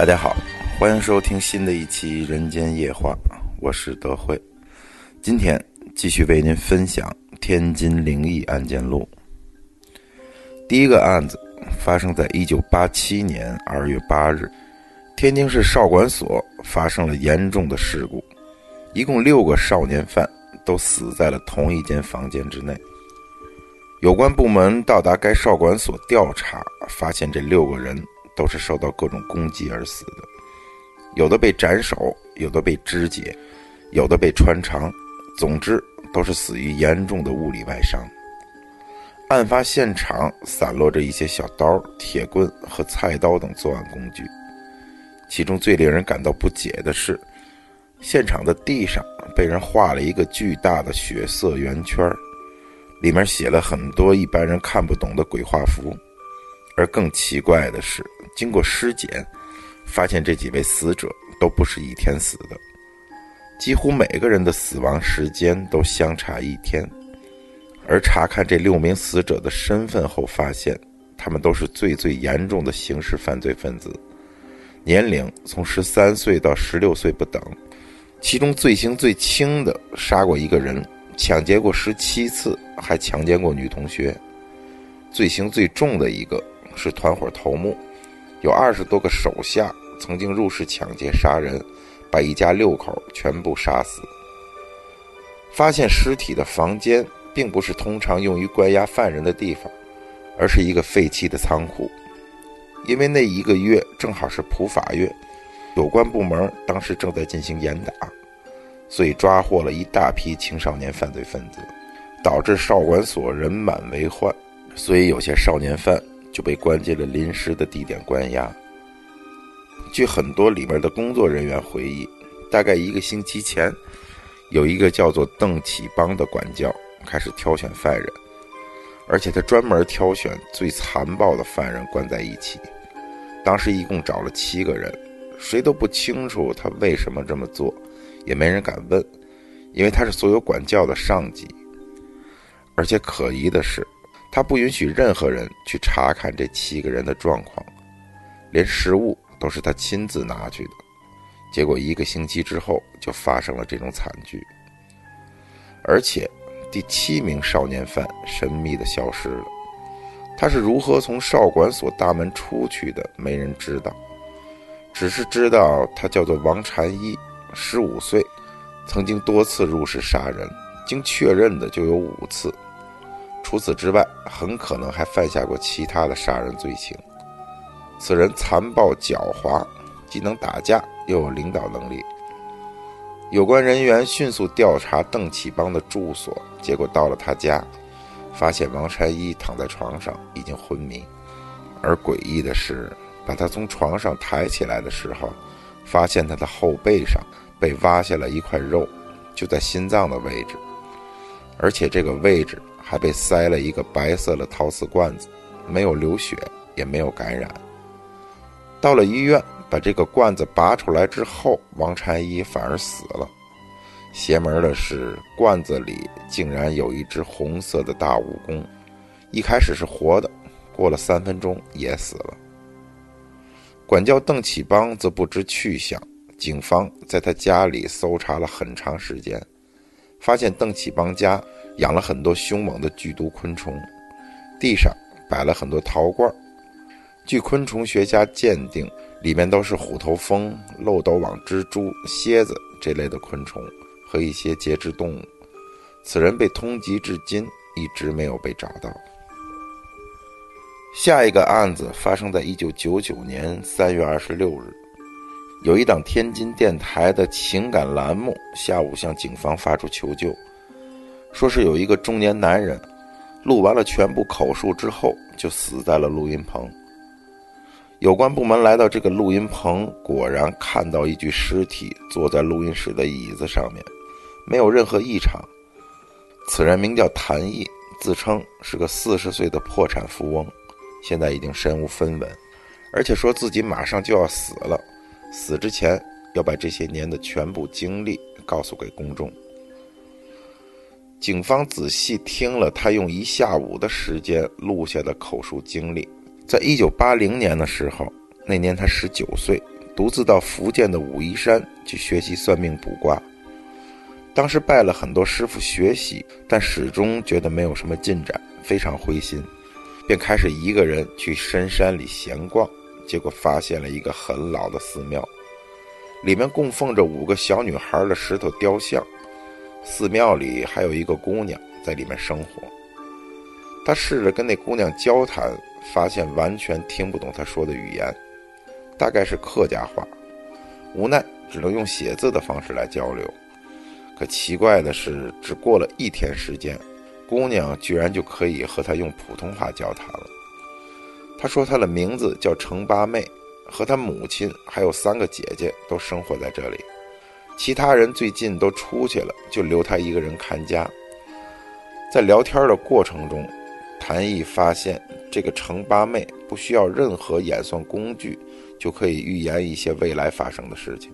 大家好，欢迎收听新的一期《人间夜话》，我是德惠。今天继续为您分享《天津灵异案件录》。第一个案子发生在一九八七年二月八日，天津市少管所发生了严重的事故，一共六个少年犯都死在了同一间房间之内。有关部门到达该少管所调查，发现这六个人都是受到各种攻击而死的，有的被斩首，有的被肢解，有的被穿肠，总之都是死于严重的物理外伤。案发现场散落着一些小刀、铁棍和菜刀等作案工具，其中最令人感到不解的是，现场的地上被人画了一个巨大的血色圆圈。里面写了很多一般人看不懂的鬼画符，而更奇怪的是，经过尸检，发现这几位死者都不是一天死的，几乎每个人的死亡时间都相差一天。而查看这六名死者的身份后，发现他们都是最最严重的刑事犯罪分子，年龄从十三岁到十六岁不等，其中罪行最轻的杀过一个人。抢劫过十七次，还强奸过女同学。罪行最重的一个是团伙头目，有二十多个手下，曾经入室抢劫杀人，把一家六口全部杀死。发现尸体的房间并不是通常用于关押犯人的地方，而是一个废弃的仓库。因为那一个月正好是普法月，有关部门当时正在进行严打。所以抓获了一大批青少年犯罪分子，导致少管所人满为患，所以有些少年犯就被关进了临时的地点关押。据很多里面的工作人员回忆，大概一个星期前，有一个叫做邓启邦的管教开始挑选犯人，而且他专门挑选最残暴的犯人关在一起。当时一共找了七个人，谁都不清楚他为什么这么做。也没人敢问，因为他是所有管教的上级。而且可疑的是，他不允许任何人去查看这七个人的状况，连食物都是他亲自拿去的。结果一个星期之后，就发生了这种惨剧。而且，第七名少年犯神秘的消失了，他是如何从少管所大门出去的？没人知道，只是知道他叫做王禅一。十五岁，曾经多次入室杀人，经确认的就有五次。除此之外，很可能还犯下过其他的杀人罪行。此人残暴狡猾，既能打架又有领导能力。有关人员迅速调查邓启邦的住所，结果到了他家，发现王禅一躺在床上已经昏迷。而诡异的是，把他从床上抬起来的时候，发现他的后背上。被挖下了一块肉，就在心脏的位置，而且这个位置还被塞了一个白色的陶瓷罐子，没有流血，也没有感染。到了医院，把这个罐子拔出来之后，王禅一反而死了。邪门的是，罐子里竟然有一只红色的大蜈蚣，一开始是活的，过了三分钟也死了。管教邓启邦则不知去向。警方在他家里搜查了很长时间，发现邓启邦家养了很多凶猛的剧毒昆虫，地上摆了很多陶罐。据昆虫学家鉴定，里面都是虎头蜂、漏斗网蜘蛛、蝎子这类的昆虫和一些节肢动物。此人被通缉至今，一直没有被找到。下一个案子发生在一九九九年三月二十六日。有一档天津电台的情感栏目，下午向警方发出求救，说是有一个中年男人，录完了全部口述之后就死在了录音棚。有关部门来到这个录音棚，果然看到一具尸体坐在录音室的椅子上面，没有任何异常。此人名叫谭毅，自称是个四十岁的破产富翁，现在已经身无分文，而且说自己马上就要死了。死之前要把这些年的全部经历告诉给公众。警方仔细听了他用一下午的时间录下的口述经历，在一九八零年的时候，那年他十九岁，独自到福建的武夷山去学习算命卜卦。当时拜了很多师傅学习，但始终觉得没有什么进展，非常灰心，便开始一个人去深山里闲逛。结果发现了一个很老的寺庙，里面供奉着五个小女孩的石头雕像，寺庙里还有一个姑娘在里面生活。他试着跟那姑娘交谈，发现完全听不懂她说的语言，大概是客家话，无奈只能用写字的方式来交流。可奇怪的是，只过了一天时间，姑娘居然就可以和他用普通话交谈了。他说他的名字叫程八妹，和他母亲还有三个姐姐都生活在这里，其他人最近都出去了，就留他一个人看家。在聊天的过程中，谭毅发现这个程八妹不需要任何演算工具，就可以预言一些未来发生的事情。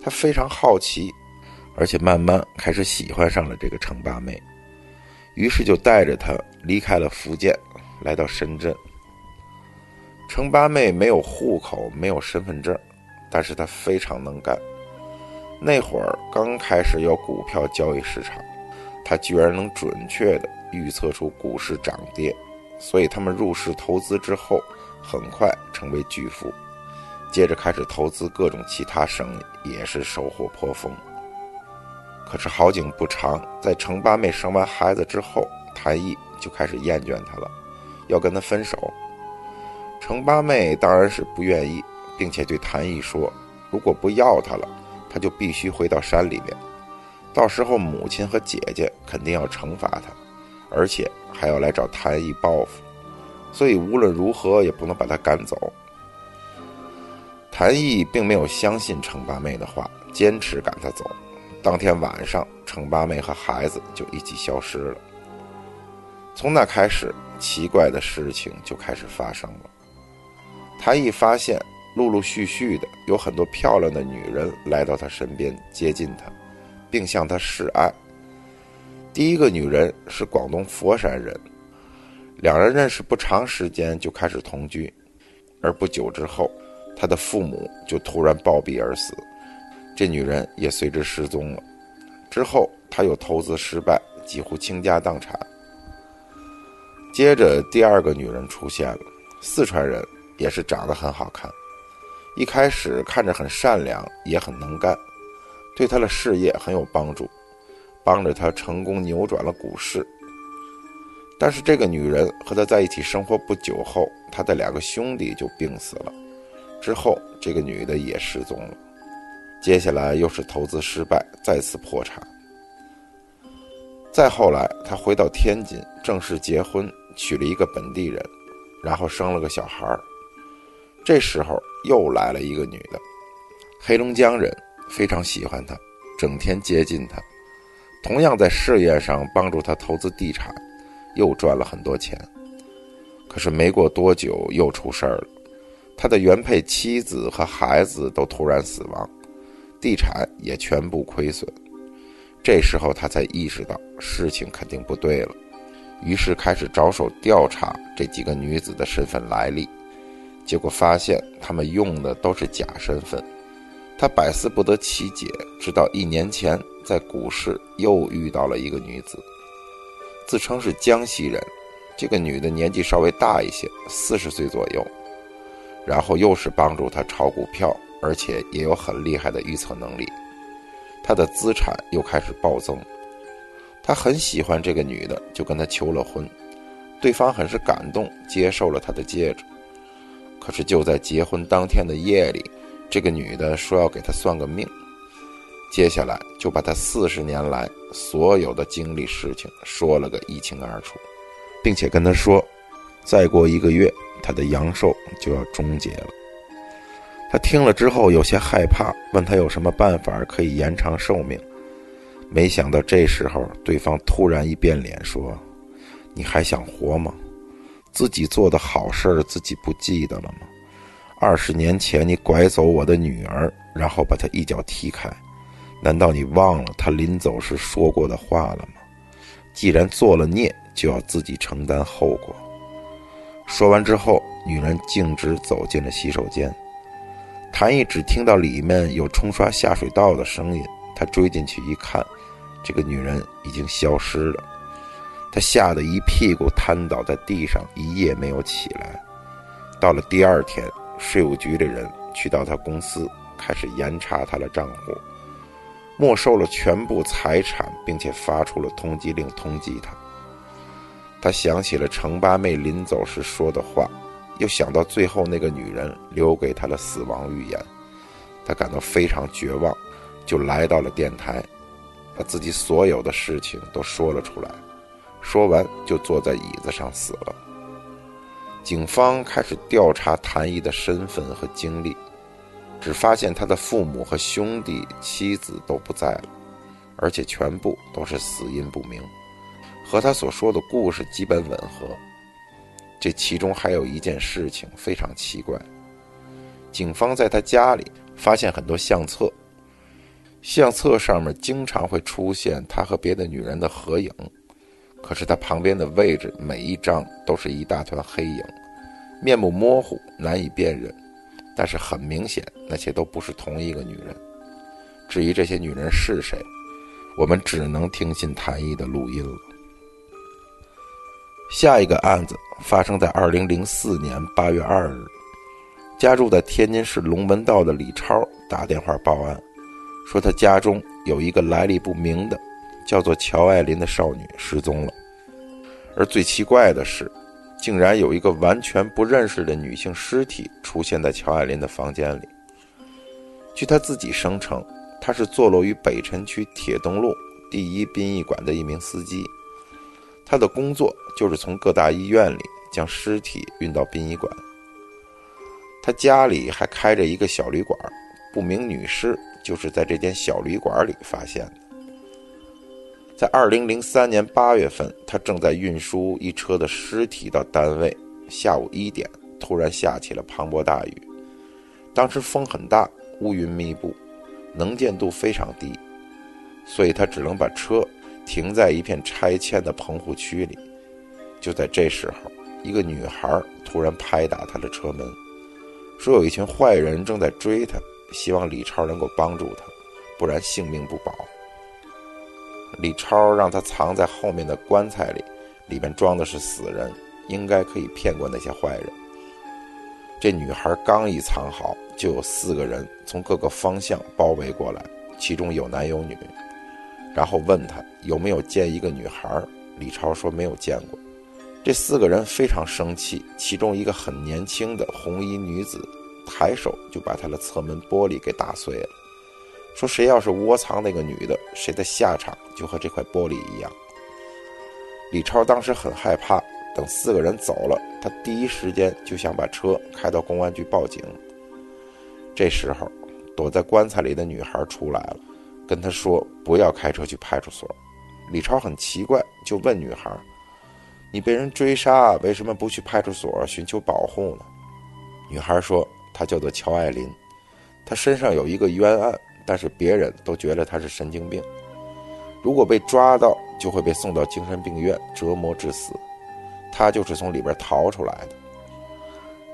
他非常好奇，而且慢慢开始喜欢上了这个程八妹，于是就带着她离开了福建，来到深圳。程八妹没有户口，没有身份证，但是她非常能干。那会儿刚开始有股票交易市场，他居然能准确地预测出股市涨跌，所以他们入市投资之后，很快成为巨富。接着开始投资各种其他生意，也是收获颇丰。可是好景不长，在程八妹生完孩子之后，谭毅就开始厌倦她了，要跟她分手。程八妹当然是不愿意，并且对谭毅说：“如果不要她了，他就必须回到山里面，到时候母亲和姐姐肯定要惩罚他，而且还要来找谭毅报复，所以无论如何也不能把他赶走。”谭毅并没有相信程八妹的话，坚持赶他走。当天晚上，程八妹和孩子就一起消失了。从那开始，奇怪的事情就开始发生了。谭毅发现，陆陆续续的有很多漂亮的女人来到他身边接近他，并向他示爱。第一个女人是广东佛山人，两人认识不长时间就开始同居，而不久之后，他的父母就突然暴毙而死，这女人也随之失踪了。之后他又投资失败，几乎倾家荡产。接着第二个女人出现了，四川人。也是长得很好看，一开始看着很善良，也很能干，对他的事业很有帮助，帮着他成功扭转了股市。但是这个女人和他在一起生活不久后，他的两个兄弟就病死了，之后这个女的也失踪了。接下来又是投资失败，再次破产。再后来，他回到天津，正式结婚，娶了一个本地人，然后生了个小孩儿。这时候又来了一个女的，黑龙江人，非常喜欢他，整天接近他，同样在事业上帮助他投资地产，又赚了很多钱。可是没过多久又出事儿了，他的原配妻子和孩子都突然死亡，地产也全部亏损。这时候他才意识到事情肯定不对了，于是开始着手调查这几个女子的身份来历。结果发现他们用的都是假身份，他百思不得其解。直到一年前在股市又遇到了一个女子，自称是江西人。这个女的年纪稍微大一些，四十岁左右。然后又是帮助他炒股票，而且也有很厉害的预测能力。他的资产又开始暴增，他很喜欢这个女的，就跟她求了婚。对方很是感动，接受了他的戒指。可是就在结婚当天的夜里，这个女的说要给他算个命，接下来就把他四十年来所有的经历事情说了个一清二楚，并且跟他说，再过一个月他的阳寿就要终结了。他听了之后有些害怕，问他有什么办法可以延长寿命。没想到这时候对方突然一变脸说：“你还想活吗？”自己做的好事儿，自己不记得了吗？二十年前你拐走我的女儿，然后把她一脚踢开，难道你忘了她临走时说过的话了吗？既然做了孽，就要自己承担后果。说完之后，女人径直走进了洗手间。谭毅只听到里面有冲刷下水道的声音，他追进去一看，这个女人已经消失了。他吓得一屁股瘫倒在地上，一夜没有起来。到了第二天，税务局的人去到他公司，开始严查他的账户，没收了全部财产，并且发出了通缉令通缉他。他想起了程八妹临走时说的话，又想到最后那个女人留给他的死亡预言，他感到非常绝望，就来到了电台，把自己所有的事情都说了出来。说完，就坐在椅子上死了。警方开始调查谭毅的身份和经历，只发现他的父母和兄弟、妻子都不在了，而且全部都是死因不明，和他所说的故事基本吻合。这其中还有一件事情非常奇怪：警方在他家里发现很多相册，相册上面经常会出现他和别的女人的合影。可是他旁边的位置，每一张都是一大团黑影，面目模糊，难以辨认。但是很明显，那些都不是同一个女人。至于这些女人是谁，我们只能听信谭毅的录音了。下一个案子发生在二零零四年八月二日，家住在天津市龙门道的李超打电话报案，说他家中有一个来历不明的。叫做乔爱琳的少女失踪了，而最奇怪的是，竟然有一个完全不认识的女性尸体出现在乔爱琳的房间里。据她自己声称，她是坐落于北辰区铁东路第一殡仪馆的一名司机，她的工作就是从各大医院里将尸体运到殡仪馆。她家里还开着一个小旅馆，不明女尸就是在这间小旅馆里发现的。在二零零三年八月份，他正在运输一车的尸体到单位。下午一点，突然下起了磅礴大雨。当时风很大，乌云密布，能见度非常低，所以他只能把车停在一片拆迁的棚户区里。就在这时候，一个女孩突然拍打他的车门，说有一群坏人正在追他，希望李超能够帮助他，不然性命不保。李超让他藏在后面的棺材里，里面装的是死人，应该可以骗过那些坏人。这女孩刚一藏好，就有四个人从各个方向包围过来，其中有男有女，然后问他有没有见一个女孩。李超说没有见过。这四个人非常生气，其中一个很年轻的红衣女子，抬手就把他的侧门玻璃给打碎了。说谁要是窝藏那个女的，谁的下场就和这块玻璃一样。李超当时很害怕，等四个人走了，他第一时间就想把车开到公安局报警。这时候，躲在棺材里的女孩出来了，跟他说不要开车去派出所。李超很奇怪，就问女孩：“你被人追杀，为什么不去派出所寻求保护呢？”女孩说：“她叫做乔爱琳，她身上有一个冤案。”但是别人都觉得他是神经病，如果被抓到，就会被送到精神病院折磨致死。他就是从里边逃出来的。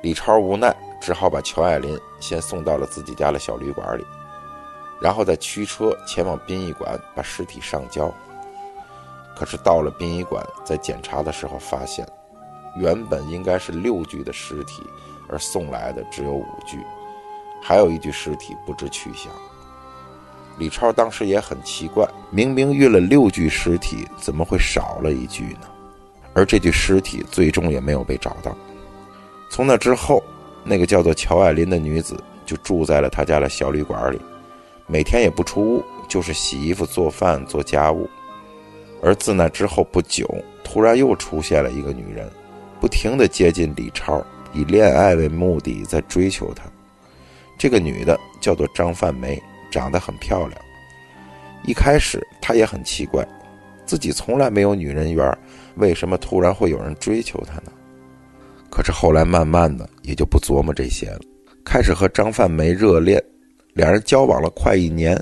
李超无奈，只好把乔爱林先送到了自己家的小旅馆里，然后再驱车前往殡仪馆把尸体上交。可是到了殡仪馆，在检查的时候发现，原本应该是六具的尸体，而送来的只有五具，还有一具尸体不知去向。李超当时也很奇怪，明明运了六具尸体，怎么会少了一具呢？而这具尸体最终也没有被找到。从那之后，那个叫做乔爱琳的女子就住在了他家的小旅馆里，每天也不出屋，就是洗衣服、做饭、做家务。而自那之后不久，突然又出现了一个女人，不停地接近李超，以恋爱为目的在追求他。这个女的叫做张范梅。长得很漂亮。一开始他也很奇怪，自己从来没有女人缘，为什么突然会有人追求他呢？可是后来慢慢的也就不琢磨这些了，开始和张范梅热恋，两人交往了快一年。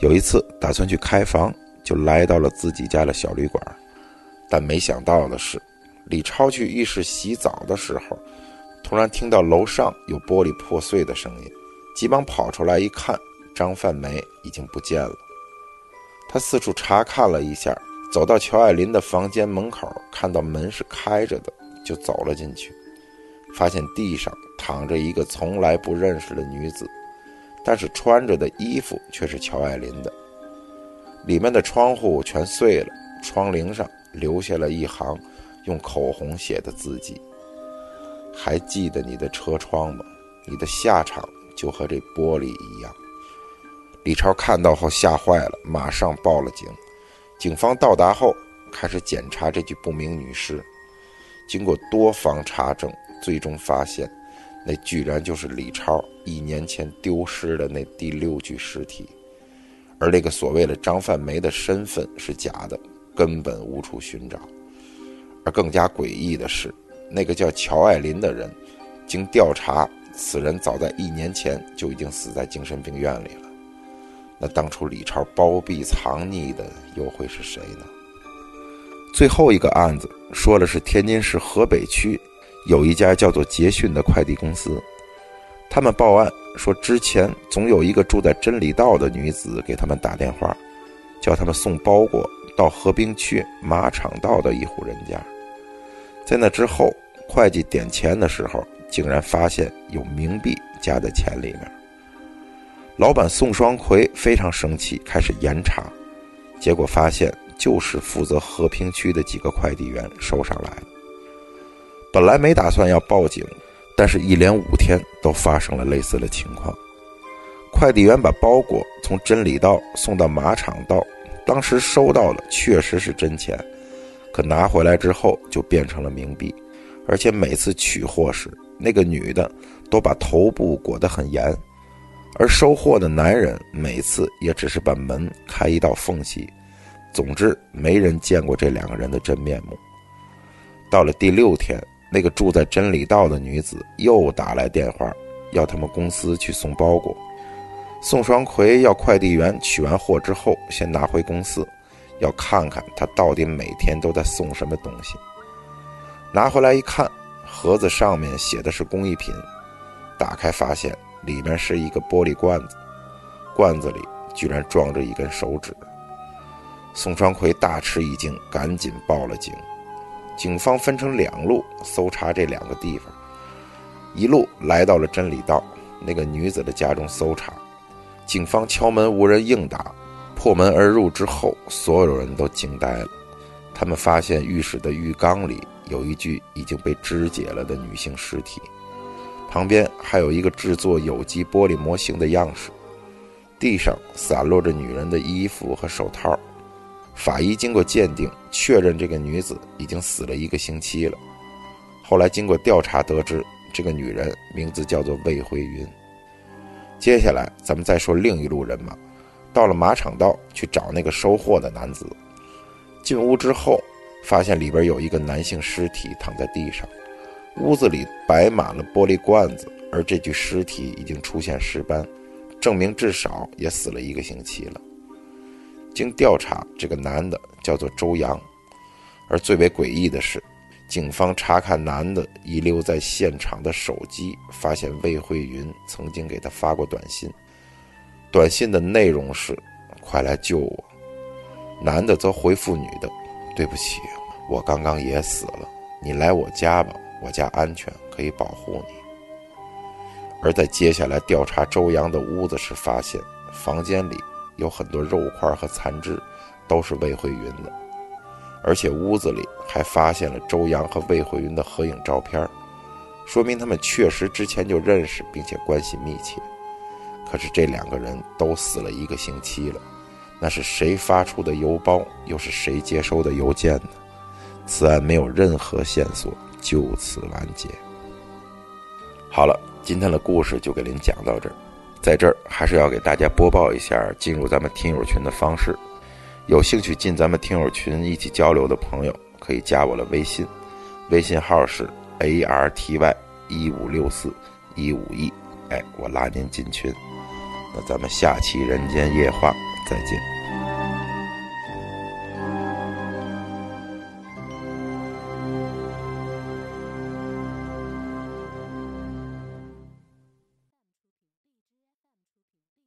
有一次打算去开房，就来到了自己家的小旅馆，但没想到的是，李超去浴室洗澡的时候，突然听到楼上有玻璃破碎的声音。急忙跑出来一看，张范梅已经不见了。他四处查看了一下，走到乔爱林的房间门口，看到门是开着的，就走了进去，发现地上躺着一个从来不认识的女子，但是穿着的衣服却是乔爱林的。里面的窗户全碎了，窗棂上留下了一行用口红写的字迹：“还记得你的车窗吗？你的下场就和这玻璃一样。”李超看到后吓坏了，马上报了警。警方到达后，开始检查这具不明女尸。经过多方查证，最终发现，那居然就是李超一年前丢失的那第六具尸体。而那个所谓的张范梅的身份是假的，根本无处寻找。而更加诡异的是，那个叫乔爱林的人，经调查，此人早在一年前就已经死在精神病院里了。那当初李超包庇藏匿的又会是谁呢？最后一个案子说的是天津市河北区有一家叫做捷讯的快递公司，他们报案说之前总有一个住在真理道的女子给他们打电话，叫他们送包裹到河滨区马场道的一户人家。在那之后，会计点钱的时候，竟然发现有冥币夹在钱里面。老板宋双奎非常生气，开始严查，结果发现就是负责和平区的几个快递员收上来的。本来没打算要报警，但是一连五天都发生了类似的情况。快递员把包裹从真理道送到马场道，当时收到了确实是真钱，可拿回来之后就变成了冥币，而且每次取货时，那个女的都把头部裹得很严。而收货的男人每次也只是把门开一道缝隙，总之没人见过这两个人的真面目。到了第六天，那个住在真理道的女子又打来电话，要他们公司去送包裹。宋双奎要快递员取完货之后，先拿回公司，要看看他到底每天都在送什么东西。拿回来一看，盒子上面写的是工艺品，打开发现。里面是一个玻璃罐子，罐子里居然装着一根手指。宋双奎大吃一惊，赶紧报了警。警方分成两路搜查这两个地方，一路来到了真理道那个女子的家中搜查。警方敲门无人应答，破门而入之后，所有人都惊呆了。他们发现浴室的浴缸里有一具已经被肢解了的女性尸体。旁边还有一个制作有机玻璃模型的样式，地上散落着女人的衣服和手套。法医经过鉴定，确认这个女子已经死了一个星期了。后来经过调查得知，这个女人名字叫做魏慧云。接下来咱们再说另一路人马，到了马场道去找那个收货的男子。进屋之后，发现里边有一个男性尸体躺在地上。屋子里摆满了玻璃罐子，而这具尸体已经出现尸斑，证明至少也死了一个星期了。经调查，这个男的叫做周阳，而最为诡异的是，警方查看男的遗留在现场的手机，发现魏慧云曾经给他发过短信，短信的内容是：“快来救我。”男的则回复女的：“对不起，我刚刚也死了，你来我家吧。”我家安全，可以保护你。而在接下来调查周阳的屋子时，发现房间里有很多肉块和残肢，都是魏慧云的。而且屋子里还发现了周阳和魏慧云的合影照片，说明他们确实之前就认识，并且关系密切。可是这两个人都死了一个星期了，那是谁发出的邮包？又是谁接收的邮件呢？此案没有任何线索。就此完结。好了，今天的故事就给您讲到这儿。在这儿还是要给大家播报一下进入咱们听友群的方式。有兴趣进咱们听友群一起交流的朋友，可以加我的微信，微信号是 a r t y 一五六四一五一。哎，我拉您进群。那咱们下期人间夜话再见。